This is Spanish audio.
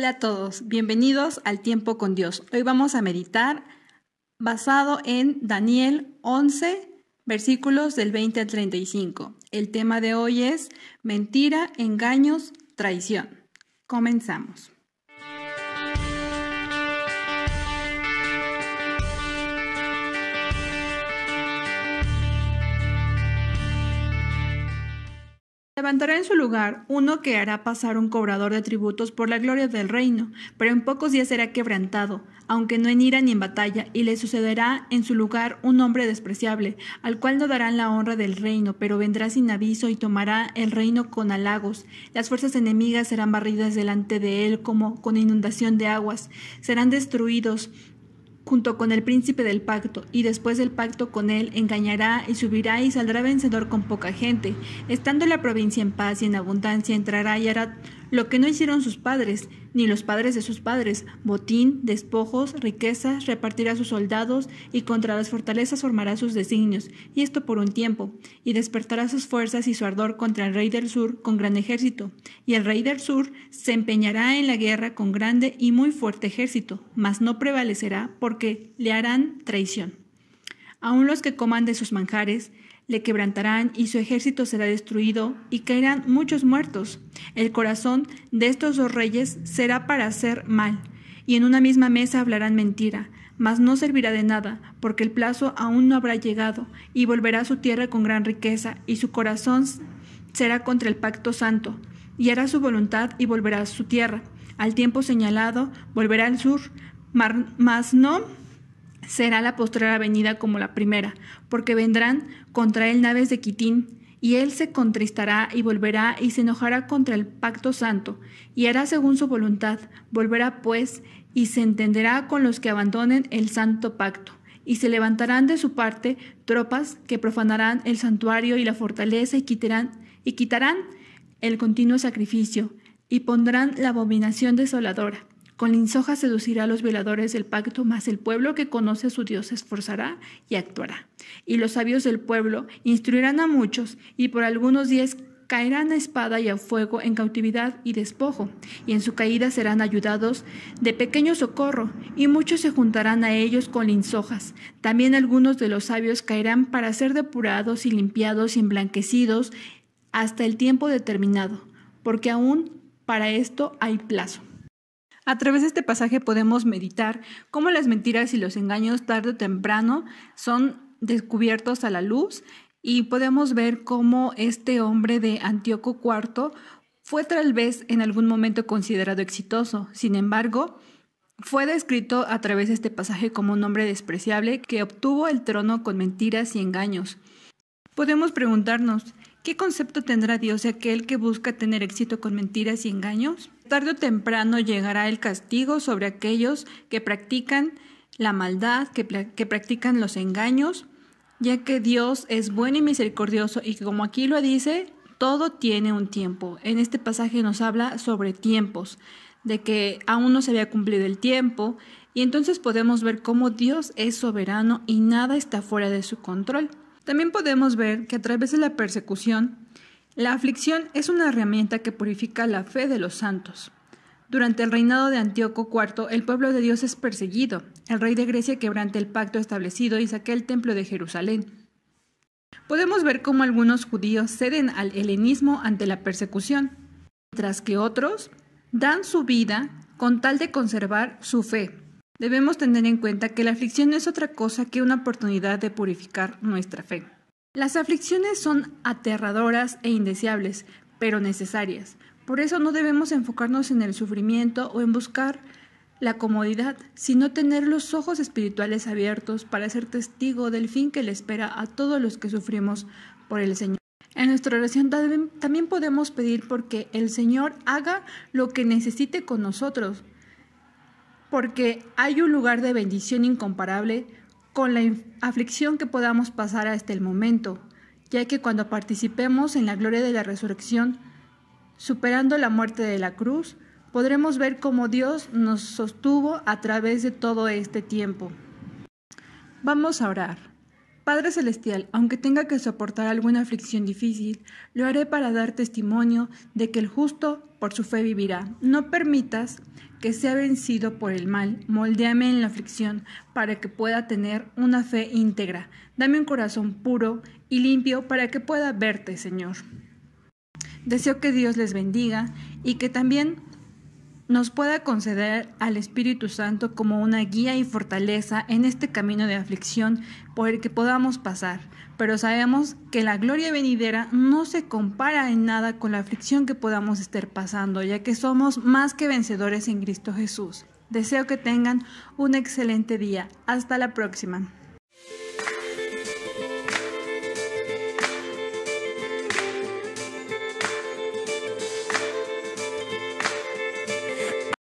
Hola a todos, bienvenidos al tiempo con Dios. Hoy vamos a meditar basado en Daniel 11, versículos del 20 al 35. El tema de hoy es mentira, engaños, traición. Comenzamos. Levantará en su lugar uno que hará pasar un cobrador de tributos por la gloria del reino, pero en pocos días será quebrantado, aunque no en ira ni en batalla, y le sucederá en su lugar un hombre despreciable, al cual no darán la honra del reino, pero vendrá sin aviso y tomará el reino con halagos. Las fuerzas enemigas serán barridas delante de él como con inundación de aguas, serán destruidos junto con el príncipe del pacto, y después del pacto con él engañará y subirá y saldrá vencedor con poca gente. Estando la provincia en paz y en abundancia, entrará y hará lo que no hicieron sus padres, ni los padres de sus padres, botín, despojos, riquezas, repartirá a sus soldados, y contra las fortalezas formará sus designios, y esto por un tiempo, y despertará sus fuerzas y su ardor contra el rey del sur con gran ejército, y el rey del sur se empeñará en la guerra con grande y muy fuerte ejército, mas no prevalecerá porque le harán traición. Aun los que coman de sus manjares, le quebrantarán y su ejército será destruido y caerán muchos muertos. El corazón de estos dos reyes será para hacer mal, y en una misma mesa hablarán mentira, mas no servirá de nada, porque el plazo aún no habrá llegado, y volverá a su tierra con gran riqueza, y su corazón será contra el pacto santo, y hará su voluntad y volverá a su tierra. Al tiempo señalado volverá al sur, mas no será la postrera venida como la primera, porque vendrán contra él naves de Quitín, y él se contristará y volverá y se enojará contra el pacto santo, y hará según su voluntad, volverá pues y se entenderá con los que abandonen el santo pacto, y se levantarán de su parte tropas que profanarán el santuario y la fortaleza y quitarán, y quitarán el continuo sacrificio, y pondrán la abominación desoladora con linsoja seducirá a los violadores del pacto, mas el pueblo que conoce a su Dios se esforzará y actuará. Y los sabios del pueblo instruirán a muchos, y por algunos días caerán a espada y a fuego en cautividad y despojo, y en su caída serán ayudados de pequeño socorro, y muchos se juntarán a ellos con linsojas. También algunos de los sabios caerán para ser depurados y limpiados y emblanquecidos hasta el tiempo determinado, porque aún para esto hay plazo. A través de este pasaje podemos meditar cómo las mentiras y los engaños tarde o temprano son descubiertos a la luz y podemos ver cómo este hombre de Antíoco IV fue tal vez en algún momento considerado exitoso. Sin embargo, fue descrito a través de este pasaje como un hombre despreciable que obtuvo el trono con mentiras y engaños. Podemos preguntarnos, ¿qué concepto tendrá Dios de aquel que busca tener éxito con mentiras y engaños? Tarde o temprano llegará el castigo sobre aquellos que practican la maldad, que, practican los engaños, ya que Dios es bueno y misericordioso y como aquí lo dice, todo tiene un tiempo. En este pasaje nos habla sobre tiempos, de que aún no se había cumplido el tiempo y entonces podemos ver cómo Dios es soberano y nada está fuera de su control. También podemos ver que a través de la persecución la aflicción es una herramienta que purifica la fe de los santos. Durante el reinado de Antíoco IV, el pueblo de Dios es perseguido. El rey de Grecia quebranta el pacto establecido y saquea el templo de Jerusalén. Podemos ver cómo algunos judíos ceden al helenismo ante la persecución, mientras que otros dan su vida con tal de conservar su fe. Debemos tener en cuenta que la aflicción no es otra cosa que una oportunidad de purificar nuestra fe. Las aflicciones son aterradoras e indeseables, pero necesarias. Por eso no debemos enfocarnos en el sufrimiento o en buscar la comodidad, sino tener los ojos espirituales abiertos para ser testigo del fin que le espera a todos los que sufrimos por el Señor. En nuestra oración también podemos pedir porque el Señor haga lo que necesite con nosotros, porque hay un lugar de bendición incomparable con la aflicción que podamos pasar hasta el momento, ya que cuando participemos en la gloria de la resurrección, superando la muerte de la cruz, podremos ver cómo Dios nos sostuvo a través de todo este tiempo. Vamos a orar. Padre Celestial, aunque tenga que soportar alguna aflicción difícil, lo haré para dar testimonio de que el justo por su fe vivirá. No permitas que sea vencido por el mal, moldéame en la aflicción para que pueda tener una fe íntegra. Dame un corazón puro y limpio para que pueda verte, Señor. Deseo que Dios les bendiga y que también nos pueda conceder al Espíritu Santo como una guía y fortaleza en este camino de aflicción por el que podamos pasar. Pero sabemos que la gloria venidera no se compara en nada con la aflicción que podamos estar pasando, ya que somos más que vencedores en Cristo Jesús. Deseo que tengan un excelente día. Hasta la próxima.